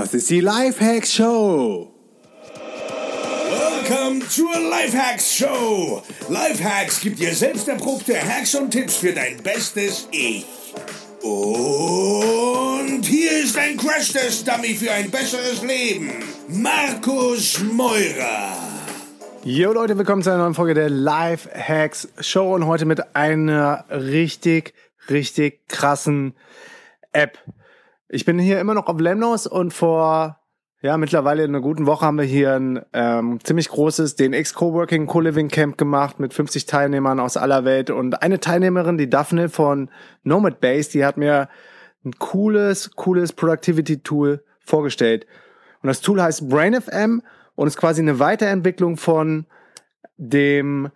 Das ist die Lifehacks Show. Willkommen zur Lifehacks Show. Lifehacks gibt dir selbst erprobte Hacks und Tipps für dein bestes Ich. Und hier ist ein Crash-Test-Dummy für ein besseres Leben. Markus Meurer. Jo Leute, willkommen zu einer neuen Folge der Lifehacks Show und heute mit einer richtig, richtig krassen App. Ich bin hier immer noch auf Lemnos und vor ja, mittlerweile in einer guten Woche haben wir hier ein ähm, ziemlich großes DNX Coworking Co-Living Camp gemacht mit 50 Teilnehmern aus aller Welt und eine Teilnehmerin, die Daphne von Nomad Base, die hat mir ein cooles, cooles Productivity Tool vorgestellt. Und das Tool heißt BrainFM und ist quasi eine Weiterentwicklung von dem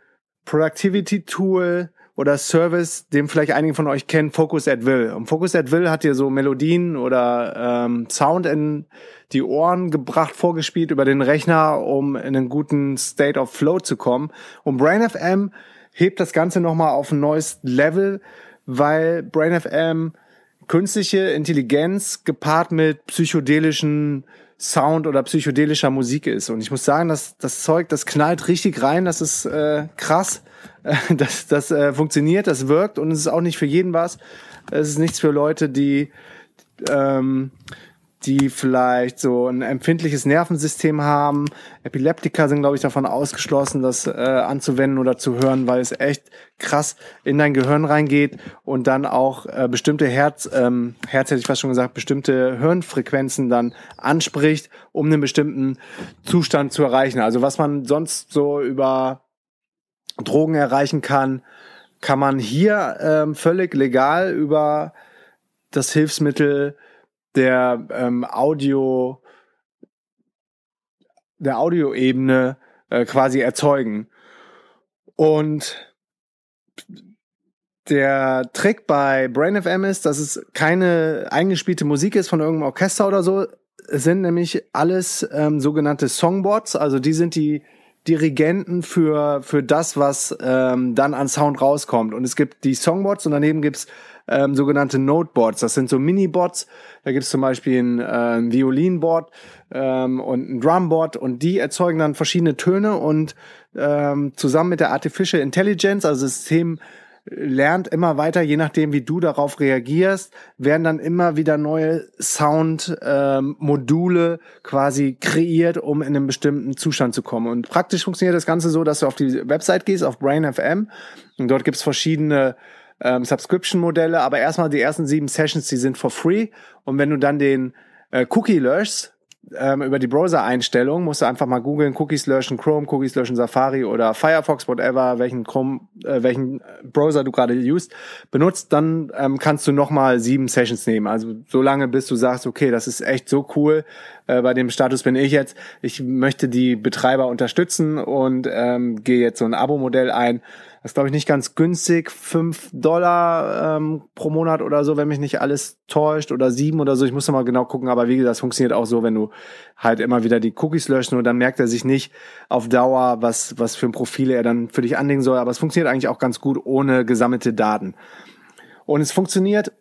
Productivity Tool oder Service, den vielleicht einige von euch kennen, Focus at Will. Und Focus at Will hat dir so Melodien oder ähm, Sound in die Ohren gebracht, vorgespielt über den Rechner, um in einen guten State of Flow zu kommen. Und Brain FM hebt das Ganze nochmal auf ein neues Level, weil Brain FM künstliche Intelligenz gepaart mit psychedelischen Sound oder psychedelischer Musik ist. Und ich muss sagen, dass das Zeug, das knallt richtig rein, das ist äh, krass, das, das äh, funktioniert, das wirkt und es ist auch nicht für jeden was. Es ist nichts für Leute, die ähm, die vielleicht so ein empfindliches Nervensystem haben. Epileptiker sind, glaube ich, davon ausgeschlossen, das äh, anzuwenden oder zu hören, weil es echt krass in dein Gehirn reingeht und dann auch äh, bestimmte Herz, ähm, Herz hätte ich fast schon gesagt, bestimmte Hirnfrequenzen dann anspricht, um einen bestimmten Zustand zu erreichen. Also was man sonst so über Drogen erreichen kann, kann man hier ähm, völlig legal über das Hilfsmittel der ähm, Audio, der Audioebene äh, quasi erzeugen. Und der Trick bei Brain FM ist, dass es keine eingespielte Musik ist von irgendeinem Orchester oder so. Es sind nämlich alles ähm, sogenannte Songbots, also die sind die Dirigenten für, für das, was ähm, dann an Sound rauskommt. Und es gibt die Songbots und daneben gibt's ähm, sogenannte Noteboards. Das sind so Mini-Bots. Da gibt's zum Beispiel ein, äh, ein Violinboard ähm, und ein Drumboard und die erzeugen dann verschiedene Töne und ähm, zusammen mit der Artificial Intelligence, also System lernt immer weiter, je nachdem, wie du darauf reagierst, werden dann immer wieder neue Sound-Module ähm, quasi kreiert, um in einen bestimmten Zustand zu kommen. Und praktisch funktioniert das Ganze so, dass du auf die Website gehst, auf Brain FM, und dort gibt's verschiedene ähm, Subscription-Modelle, aber erstmal die ersten sieben Sessions, die sind for free. Und wenn du dann den äh, Cookie löschst, ähm, über die Browser-Einstellung musst du einfach mal googeln, Cookies löschen Chrome, Cookies löschen Safari oder Firefox, whatever, welchen Chrome, äh, welchen Browser du gerade used, benutzt, dann ähm, kannst du nochmal sieben Sessions nehmen. Also so lange, bis du sagst, okay, das ist echt so cool, äh, bei dem Status bin ich jetzt, ich möchte die Betreiber unterstützen und ähm, gehe jetzt so ein Abo-Modell ein das ist, glaube ich, nicht ganz günstig. Fünf Dollar ähm, pro Monat oder so, wenn mich nicht alles täuscht. Oder sieben oder so. Ich muss noch mal genau gucken. Aber wie gesagt, das funktioniert auch so, wenn du halt immer wieder die Cookies löschen und dann merkt er sich nicht auf Dauer, was, was für ein Profil er dann für dich anlegen soll. Aber es funktioniert eigentlich auch ganz gut ohne gesammelte Daten. Und es funktioniert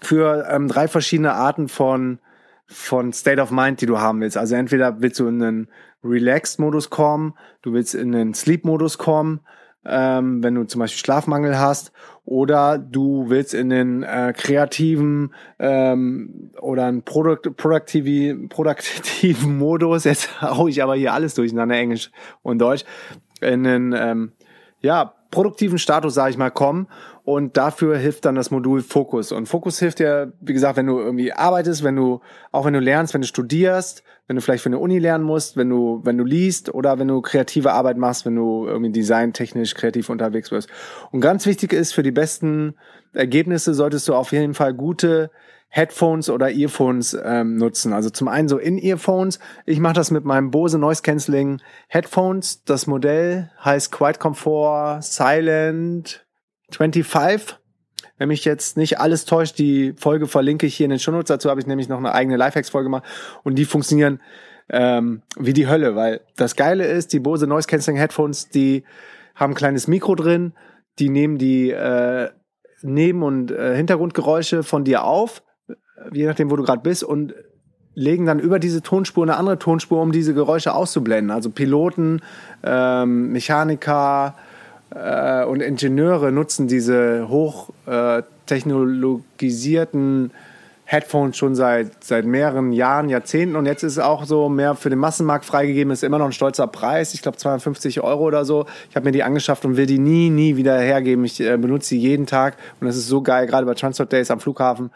für ähm, drei verschiedene Arten von von State of Mind, die du haben willst. Also entweder willst du in einen Relaxed-Modus kommen, du willst in einen Sleep-Modus kommen ähm, wenn du zum Beispiel Schlafmangel hast, oder du willst in den äh, kreativen ähm, oder einen Produkt, produktiven, produktiven Modus, jetzt hau ich aber hier alles durcheinander, Englisch und Deutsch, in den ähm, ja, produktiven Status, sage ich mal, kommen. Und dafür hilft dann das Modul Fokus. Und Fokus hilft dir, wie gesagt, wenn du irgendwie arbeitest, wenn du, auch wenn du lernst, wenn du studierst, wenn du vielleicht für eine Uni lernen musst, wenn du, wenn du liest oder wenn du kreative Arbeit machst, wenn du irgendwie designtechnisch kreativ unterwegs wirst. Und ganz wichtig ist, für die besten Ergebnisse solltest du auf jeden Fall gute Headphones oder Earphones ähm, nutzen. Also zum einen so In-Earphones. Ich mache das mit meinem Bose Noise Cancelling Headphones. Das Modell heißt Quiet Comfort Silent 25. Wenn mich jetzt nicht alles täuscht, die Folge verlinke ich hier in den Shownotes. Dazu habe ich nämlich noch eine eigene Lifehacks-Folge gemacht. Und die funktionieren ähm, wie die Hölle, weil das Geile ist, die Bose Noise Cancelling Headphones, die haben ein kleines Mikro drin, die nehmen die äh, Neben- und äh, Hintergrundgeräusche von dir auf, je nachdem, wo du gerade bist und legen dann über diese Tonspur eine andere Tonspur, um diese Geräusche auszublenden. Also Piloten, ähm, Mechaniker äh, und Ingenieure nutzen diese hochtechnologisierten äh, Headphones schon seit, seit mehreren Jahren, Jahrzehnten. Und jetzt ist es auch so mehr für den Massenmarkt freigegeben, ist immer noch ein stolzer Preis, ich glaube 250 Euro oder so. Ich habe mir die angeschafft und will die nie, nie wieder hergeben. Ich äh, benutze sie jeden Tag. Und das ist so geil, gerade bei Transport Days am Flughafen.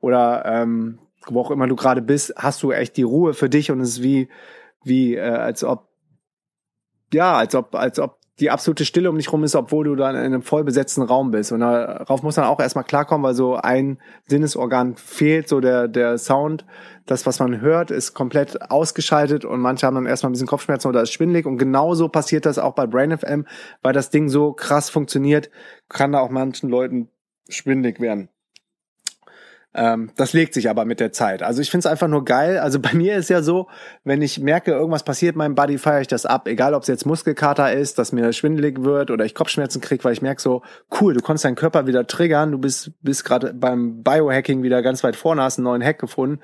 Oder ähm, wo auch immer du gerade bist, hast du echt die Ruhe für dich. Und es ist wie, wie äh, als ob ja, als ob, als ob die absolute Stille um dich rum ist, obwohl du dann in einem voll besetzten Raum bist. Und darauf muss man auch erstmal klarkommen, weil so ein Sinnesorgan fehlt, so der, der Sound. Das, was man hört, ist komplett ausgeschaltet und manche haben dann erstmal ein bisschen Kopfschmerzen oder ist schwindelig. Und genauso passiert das auch bei Brain FM, weil das Ding so krass funktioniert, kann da auch manchen Leuten schwindig werden. Ähm, das legt sich aber mit der Zeit. Also ich finde es einfach nur geil. Also bei mir ist ja so, wenn ich merke, irgendwas passiert meinem Body, feiere ich das ab. Egal, ob es jetzt Muskelkater ist, dass mir schwindelig wird oder ich Kopfschmerzen kriege, weil ich merke so, cool, du konntest deinen Körper wieder triggern. Du bist, bist gerade beim Biohacking wieder ganz weit vorne, hast einen neuen Hack gefunden.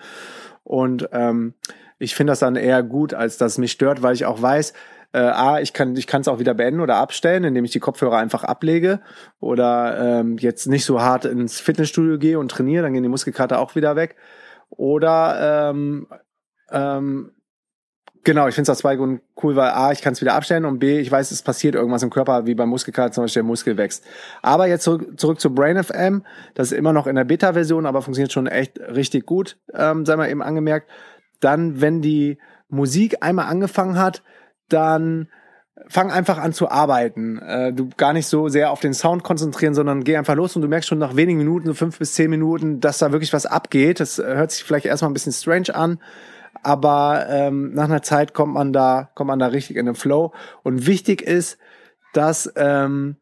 Und ähm, ich finde das dann eher gut, als dass es mich stört, weil ich auch weiß, äh, A, ich kann ich kann es auch wieder beenden oder abstellen, indem ich die Kopfhörer einfach ablege oder ähm, jetzt nicht so hart ins Fitnessstudio gehe und trainiere, dann gehen die Muskelkater auch wieder weg. Oder ähm, ähm, Genau, ich finde es aus zwei Gründen cool, weil A, ich kann es wieder abstellen und B, ich weiß, es passiert irgendwas im Körper, wie beim Muskelkater zum Beispiel der Muskel wächst. Aber jetzt zurück, zurück zu Brain FM. Das ist immer noch in der Beta-Version, aber funktioniert schon echt richtig gut, ähm, sei mal eben angemerkt. Dann, wenn die Musik einmal angefangen hat, dann fang einfach an zu arbeiten. Äh, du gar nicht so sehr auf den Sound konzentrieren, sondern geh einfach los und du merkst schon nach wenigen Minuten, so fünf bis zehn Minuten, dass da wirklich was abgeht. Das äh, hört sich vielleicht erstmal ein bisschen strange an, aber ähm, nach einer Zeit kommt man da, kommt man da richtig in den Flow. Und wichtig ist, dass ähm,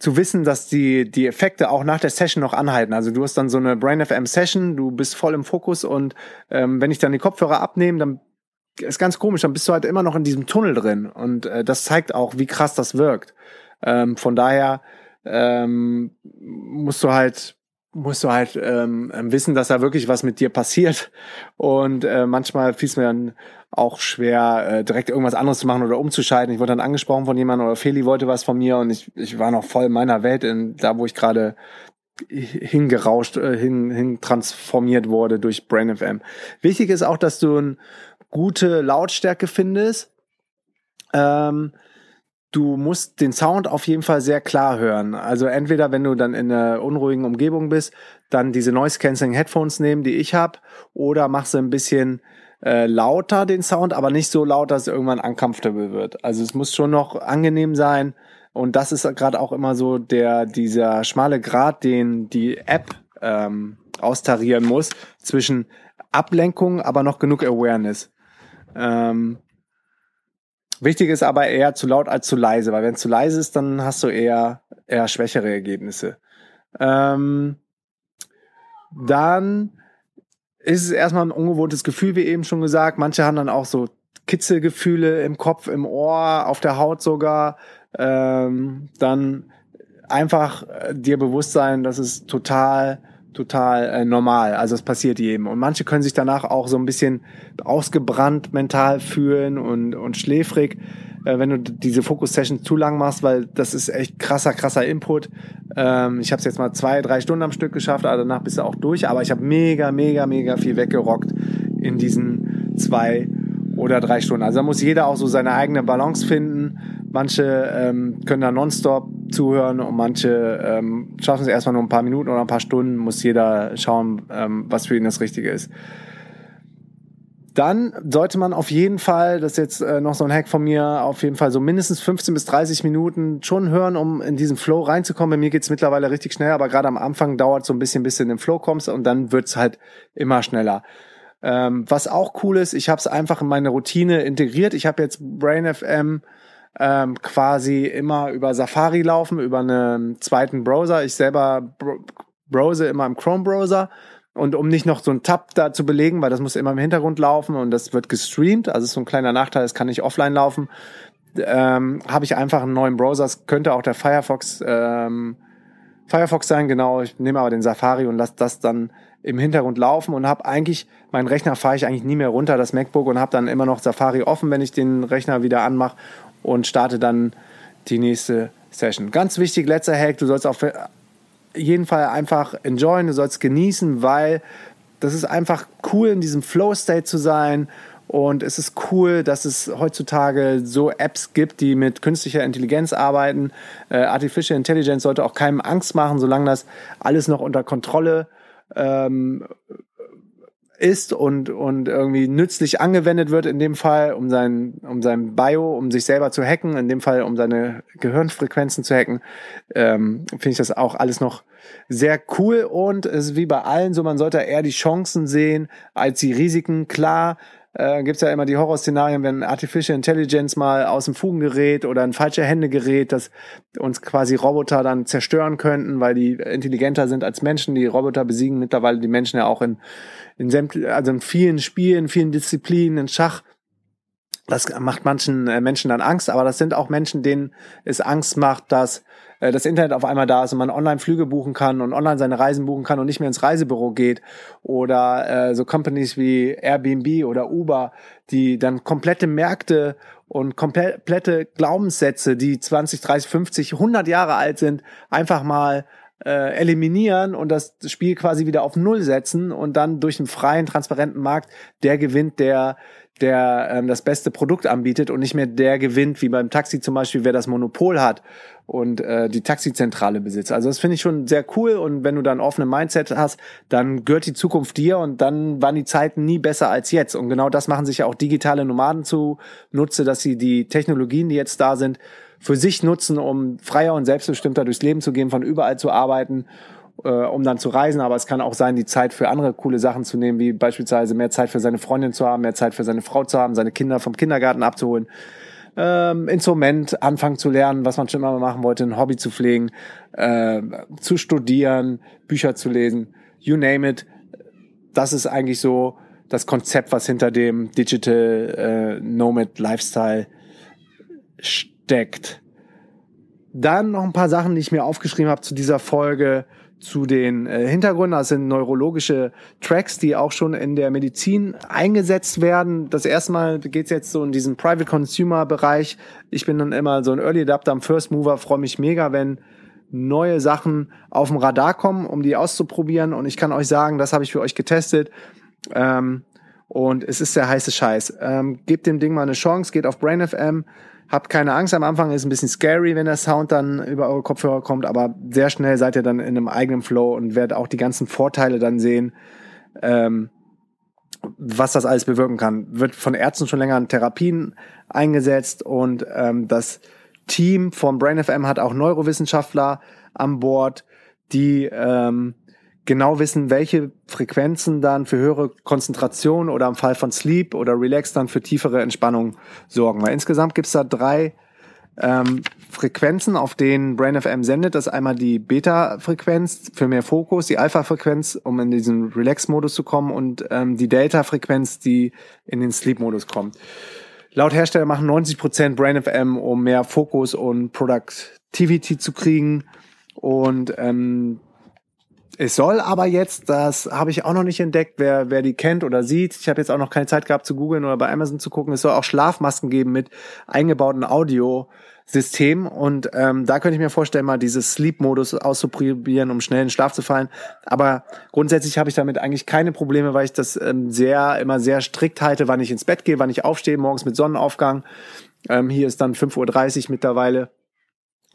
zu wissen, dass die, die Effekte auch nach der Session noch anhalten. Also du hast dann so eine Brain FM Session, du bist voll im Fokus und ähm, wenn ich dann die Kopfhörer abnehme, dann ist ganz komisch, dann bist du halt immer noch in diesem Tunnel drin. Und äh, das zeigt auch, wie krass das wirkt. Ähm, von daher ähm, musst du halt musst du halt ähm, wissen, dass da wirklich was mit dir passiert. Und äh, manchmal fiel es mir dann auch schwer, äh, direkt irgendwas anderes zu machen oder umzuschalten. Ich wurde dann angesprochen von jemandem oder Feli wollte was von mir und ich, ich war noch voll in meiner Welt, in, da wo ich gerade hingerauscht, äh, hin, hin transformiert wurde durch Brain FM. Wichtig ist auch, dass du ein gute Lautstärke findest. Ähm, du musst den Sound auf jeden Fall sehr klar hören. Also entweder, wenn du dann in einer unruhigen Umgebung bist, dann diese Noise Cancelling Headphones nehmen, die ich habe, oder machst du ein bisschen äh, lauter den Sound, aber nicht so laut, dass es irgendwann uncomfortable wird. Also es muss schon noch angenehm sein. Und das ist gerade auch immer so der dieser schmale Grad, den die App ähm, austarieren muss zwischen Ablenkung, aber noch genug Awareness. Ähm, wichtig ist aber eher zu laut als zu leise, weil wenn es zu leise ist, dann hast du eher, eher schwächere Ergebnisse. Ähm, dann ist es erstmal ein ungewohntes Gefühl, wie eben schon gesagt. Manche haben dann auch so Kitzelgefühle im Kopf, im Ohr, auf der Haut sogar. Ähm, dann einfach äh, dir bewusst sein, dass es total total äh, normal. Also es passiert jedem. Und manche können sich danach auch so ein bisschen ausgebrannt mental fühlen und, und schläfrig, äh, wenn du diese Focus-Session zu lang machst, weil das ist echt krasser, krasser Input. Ähm, ich habe es jetzt mal zwei, drei Stunden am Stück geschafft, aber danach bist du auch durch. Aber ich habe mega, mega, mega viel weggerockt in diesen zwei oder drei Stunden. Also da muss jeder auch so seine eigene Balance finden. Manche ähm, können da nonstop zuhören und manche ähm, schaffen es erstmal nur ein paar Minuten oder ein paar Stunden. Muss jeder schauen, ähm, was für ihn das Richtige ist. Dann sollte man auf jeden Fall, das ist jetzt äh, noch so ein Hack von mir, auf jeden Fall so mindestens 15 bis 30 Minuten schon hören, um in diesen Flow reinzukommen. Bei mir geht's mittlerweile richtig schnell, aber gerade am Anfang dauert so ein bisschen, bis du in den Flow kommst und dann wird's halt immer schneller. Ähm, was auch cool ist, ich habe es einfach in meine Routine integriert. Ich habe jetzt Brain FM ähm, quasi immer über Safari laufen, über einen zweiten Browser. Ich selber browse immer im Chrome-Browser. Und um nicht noch so einen Tab da zu belegen, weil das muss immer im Hintergrund laufen und das wird gestreamt, also ist so ein kleiner Nachteil, es kann nicht offline laufen, ähm, habe ich einfach einen neuen Browser. Es könnte auch der Firefox ähm, Firefox sein, genau. Ich nehme aber den Safari und lasse das dann im Hintergrund laufen und habe eigentlich, meinen Rechner fahre ich eigentlich nie mehr runter, das MacBook, und habe dann immer noch Safari offen, wenn ich den Rechner wieder anmache und starte dann die nächste Session. Ganz wichtig, letzter Hack, du sollst auf jeden Fall einfach enjoyen, du sollst genießen, weil das ist einfach cool, in diesem Flow-State zu sein. Und es ist cool, dass es heutzutage so Apps gibt, die mit künstlicher Intelligenz arbeiten. Äh, Artificial Intelligence sollte auch keinem Angst machen, solange das alles noch unter Kontrolle ähm, ist und, und irgendwie nützlich angewendet wird, in dem Fall, um sein, um sein Bio, um sich selber zu hacken, in dem Fall, um seine Gehirnfrequenzen zu hacken, ähm, finde ich das auch alles noch sehr cool und es ist wie bei allen so, man sollte eher die Chancen sehen als die Risiken. Klar, äh, gibt es ja immer die Horrorszenarien, wenn Artificial Intelligence mal aus dem Fugen gerät oder in falsche Hände gerät, dass uns quasi Roboter dann zerstören könnten, weil die intelligenter sind als Menschen. Die Roboter besiegen mittlerweile die Menschen ja auch in, in, also in vielen Spielen, in vielen Disziplinen, in Schach. Das macht manchen äh, Menschen dann Angst, aber das sind auch Menschen, denen es Angst macht, dass äh, das Internet auf einmal da ist und man online Flüge buchen kann und online seine Reisen buchen kann und nicht mehr ins Reisebüro geht. Oder äh, so Companies wie Airbnb oder Uber, die dann komplette Märkte und komplette Glaubenssätze, die 20, 30, 50, 100 Jahre alt sind, einfach mal äh, eliminieren und das Spiel quasi wieder auf Null setzen und dann durch einen freien, transparenten Markt der gewinnt, der der ähm, das beste Produkt anbietet und nicht mehr der gewinnt, wie beim Taxi zum Beispiel, wer das Monopol hat und äh, die Taxizentrale besitzt. Also das finde ich schon sehr cool und wenn du dann offene Mindset hast, dann gehört die Zukunft dir und dann waren die Zeiten nie besser als jetzt. Und genau das machen sich ja auch digitale Nomaden zu Nutze, dass sie die Technologien, die jetzt da sind, für sich nutzen, um freier und selbstbestimmter durchs Leben zu gehen, von überall zu arbeiten äh, um dann zu reisen, aber es kann auch sein, die Zeit für andere coole Sachen zu nehmen, wie beispielsweise mehr Zeit für seine Freundin zu haben, mehr Zeit für seine Frau zu haben, seine Kinder vom Kindergarten abzuholen, ähm, Instrument anfangen zu lernen, was man schon immer machen wollte, ein Hobby zu pflegen, äh, zu studieren, Bücher zu lesen, you name it. Das ist eigentlich so das Konzept, was hinter dem Digital äh, Nomad Lifestyle steckt. Dann noch ein paar Sachen, die ich mir aufgeschrieben habe zu dieser Folge zu den äh, Hintergründen. Das sind neurologische Tracks, die auch schon in der Medizin eingesetzt werden. Das erste Mal geht's jetzt so in diesen Private Consumer Bereich. Ich bin dann immer so ein Early Adapter am First Mover, freue mich mega, wenn neue Sachen auf dem Radar kommen, um die auszuprobieren. Und ich kann euch sagen, das habe ich für euch getestet. Ähm, und es ist der heiße Scheiß. Ähm, gebt dem Ding mal eine Chance, geht auf Brain FM Habt keine Angst, am Anfang ist ein bisschen scary, wenn der Sound dann über eure Kopfhörer kommt, aber sehr schnell seid ihr dann in einem eigenen Flow und werdet auch die ganzen Vorteile dann sehen, ähm, was das alles bewirken kann. Wird von Ärzten schon länger in Therapien eingesetzt und ähm, das Team von Brain FM hat auch Neurowissenschaftler an Bord, die ähm, genau wissen, welche Frequenzen dann für höhere Konzentration oder im Fall von Sleep oder Relax dann für tiefere Entspannung sorgen. Weil insgesamt gibt's da drei ähm, Frequenzen, auf denen Brain FM sendet. Das ist einmal die Beta-Frequenz für mehr Fokus, die Alpha-Frequenz, um in diesen Relax-Modus zu kommen und ähm, die Delta-Frequenz, die in den Sleep-Modus kommt. Laut Hersteller machen 90 Prozent Brain FM, um mehr Fokus und Productivity zu kriegen. Und ähm, es soll aber jetzt, das habe ich auch noch nicht entdeckt, wer, wer die kennt oder sieht. Ich habe jetzt auch noch keine Zeit gehabt zu googeln oder bei Amazon zu gucken. Es soll auch Schlafmasken geben mit eingebauten Audiosystem. Und ähm, da könnte ich mir vorstellen, mal dieses Sleep-Modus auszuprobieren, um schnell in Schlaf zu fallen. Aber grundsätzlich habe ich damit eigentlich keine Probleme, weil ich das ähm, sehr, immer sehr strikt halte, wann ich ins Bett gehe, wann ich aufstehe, morgens mit Sonnenaufgang. Ähm, hier ist dann 5.30 Uhr mittlerweile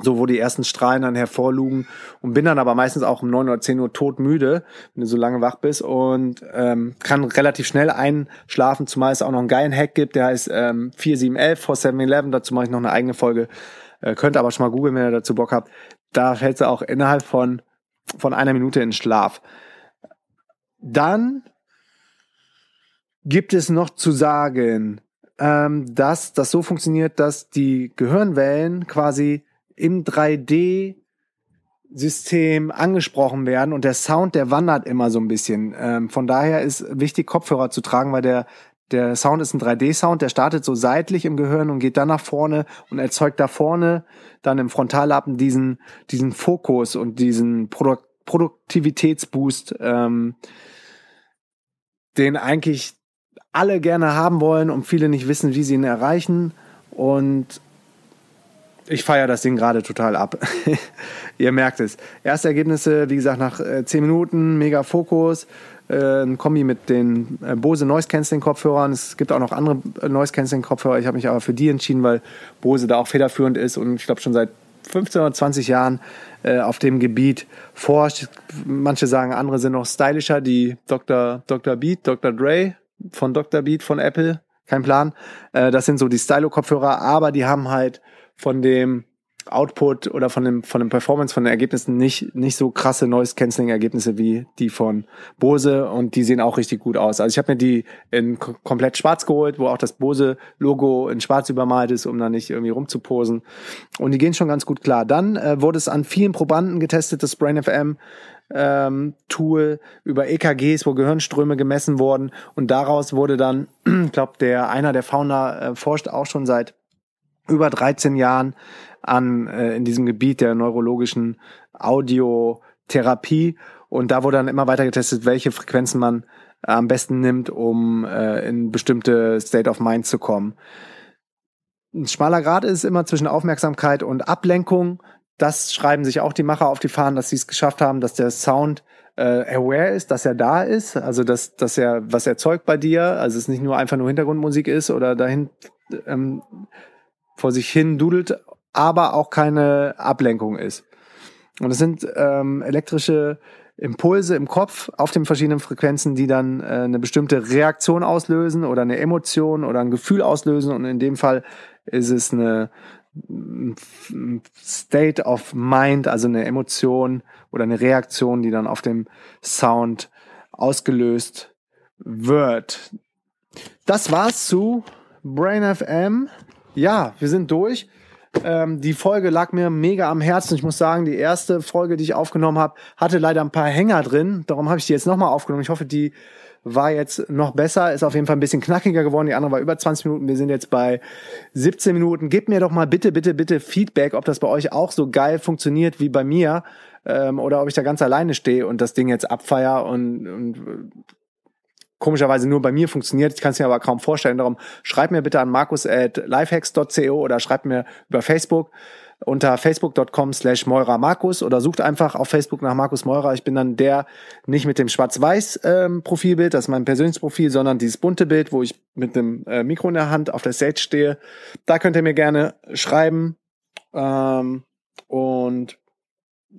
so wo die ersten Strahlen dann hervorlugen und bin dann aber meistens auch um neun oder zehn Uhr todmüde, wenn du so lange wach bist und ähm, kann relativ schnell einschlafen, zumal es auch noch einen geilen Hack gibt, der heißt ähm, 4711 vor 7-Eleven, dazu mache ich noch eine eigene Folge, äh, könnt aber schon mal googeln, wenn ihr dazu Bock habt, da fällt du auch innerhalb von, von einer Minute in Schlaf. Dann gibt es noch zu sagen, ähm, dass das so funktioniert, dass die Gehirnwellen quasi im 3D System angesprochen werden und der Sound, der wandert immer so ein bisschen. Ähm, von daher ist wichtig, Kopfhörer zu tragen, weil der, der Sound ist ein 3D-Sound, der startet so seitlich im Gehirn und geht dann nach vorne und erzeugt da vorne dann im Frontallappen diesen, diesen Fokus und diesen Produ Produktivitätsboost, ähm, den eigentlich alle gerne haben wollen und viele nicht wissen, wie sie ihn erreichen. Und ich feiere das Ding gerade total ab. Ihr merkt es. Erste Ergebnisse, wie gesagt, nach äh, 10 Minuten, mega Fokus. Äh, ein Kombi mit den äh, Bose Noise Cancelling Kopfhörern. Es gibt auch noch andere äh, Noise Cancelling Kopfhörer. Ich habe mich aber für die entschieden, weil Bose da auch federführend ist und ich glaube schon seit 15 oder 20 Jahren äh, auf dem Gebiet forscht. Manche sagen, andere sind noch stylischer, die Dr. Dr. Beat, Dr. Dre von Dr. Beat von Apple, kein Plan. Äh, das sind so die Stylo-Kopfhörer, aber die haben halt von dem Output oder von dem, von dem Performance, von den Ergebnissen nicht, nicht so krasse Noise Cancelling Ergebnisse wie die von Bose und die sehen auch richtig gut aus. Also ich habe mir die in komplett schwarz geholt, wo auch das Bose Logo in schwarz übermalt ist, um da nicht irgendwie rumzuposen. Und die gehen schon ganz gut klar. Dann äh, wurde es an vielen Probanden getestet, das Brain FM ähm, Tool über EKGs, wo Gehirnströme gemessen wurden und daraus wurde dann, ich glaube, der einer der Founder äh, forscht auch schon seit über 13 Jahren an äh, in diesem Gebiet der neurologischen Audiotherapie. Und da wurde dann immer weiter getestet, welche Frequenzen man am besten nimmt, um äh, in bestimmte State of Mind zu kommen. Ein schmaler Grad ist immer zwischen Aufmerksamkeit und Ablenkung. Das schreiben sich auch die Macher auf die Fahnen, dass sie es geschafft haben, dass der Sound äh, aware ist, dass er da ist, also dass, dass er was erzeugt bei dir, also es nicht nur einfach nur Hintergrundmusik ist oder dahin ähm, vor sich hin dudelt, aber auch keine Ablenkung ist. Und es sind ähm, elektrische Impulse im Kopf auf den verschiedenen Frequenzen, die dann äh, eine bestimmte Reaktion auslösen oder eine Emotion oder ein Gefühl auslösen. Und in dem Fall ist es eine State of Mind, also eine Emotion oder eine Reaktion, die dann auf dem Sound ausgelöst wird. Das war's zu Brain FM. Ja, wir sind durch. Ähm, die Folge lag mir mega am Herzen. Ich muss sagen, die erste Folge, die ich aufgenommen habe, hatte leider ein paar Hänger drin. Darum habe ich die jetzt nochmal aufgenommen. Ich hoffe, die war jetzt noch besser, ist auf jeden Fall ein bisschen knackiger geworden. Die andere war über 20 Minuten. Wir sind jetzt bei 17 Minuten. Gebt mir doch mal bitte, bitte, bitte Feedback, ob das bei euch auch so geil funktioniert wie bei mir ähm, oder ob ich da ganz alleine stehe und das Ding jetzt abfeier und, und komischerweise nur bei mir funktioniert. Ich kann es mir aber kaum vorstellen. Darum schreibt mir bitte an markus.lifehacks.co oder schreibt mir über Facebook unter facebook.com slash Moira Markus oder sucht einfach auf Facebook nach Markus Meurer. Ich bin dann der nicht mit dem schwarz-weiß ähm, Profilbild, das ist mein persönliches Profil, sondern dieses bunte Bild, wo ich mit dem äh, Mikro in der Hand auf der Stage stehe. Da könnt ihr mir gerne schreiben ähm, und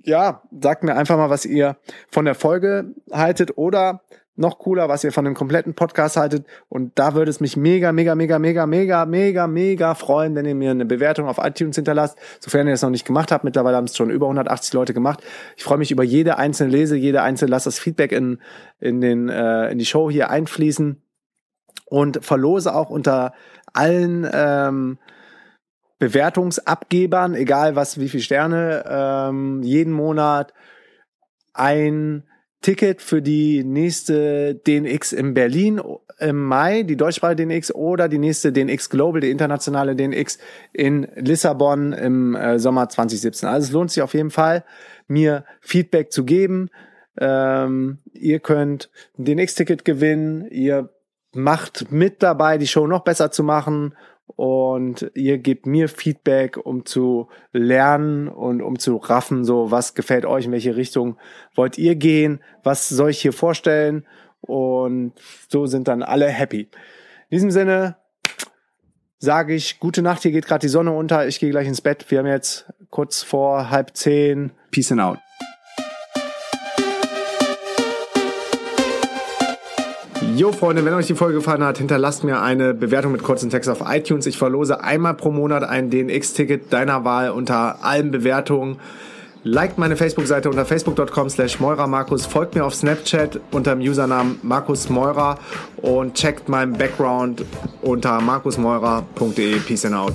ja, sagt mir einfach mal, was ihr von der Folge haltet oder noch cooler, was ihr von dem kompletten Podcast haltet. Und da würde es mich mega, mega, mega, mega, mega, mega, mega freuen, wenn ihr mir eine Bewertung auf iTunes hinterlasst. Sofern ihr das noch nicht gemacht habt, mittlerweile haben es schon über 180 Leute gemacht. Ich freue mich über jede einzelne Lese, jede einzelne, lasst das Feedback in, in, den, äh, in die Show hier einfließen und verlose auch unter allen ähm, Bewertungsabgebern, egal was, wie viele Sterne, ähm, jeden Monat ein Ticket für die nächste DNX in Berlin im Mai, die deutschsprachige DNX oder die nächste DNX Global, die internationale DNX in Lissabon im äh, Sommer 2017. Also es lohnt sich auf jeden Fall, mir Feedback zu geben. Ähm, ihr könnt ein DNX-Ticket gewinnen, ihr macht mit dabei, die Show noch besser zu machen und ihr gebt mir Feedback, um zu lernen und um zu raffen, so was gefällt euch, in welche Richtung wollt ihr gehen, was soll ich hier vorstellen und so sind dann alle happy. In diesem Sinne sage ich gute Nacht, hier geht gerade die Sonne unter, ich gehe gleich ins Bett. Wir haben jetzt kurz vor halb zehn. Peace and out. Jo Freunde, wenn euch die Folge gefallen hat, hinterlasst mir eine Bewertung mit kurzen Text auf iTunes. Ich verlose einmal pro Monat ein DNX-Ticket deiner Wahl unter allen Bewertungen. Liked meine Facebook-Seite unter facebook.com slash Markus. Folgt mir auf Snapchat unter dem Usernamen Markus Meurer und checkt meinen Background unter markusmeurer.de. Peace and out.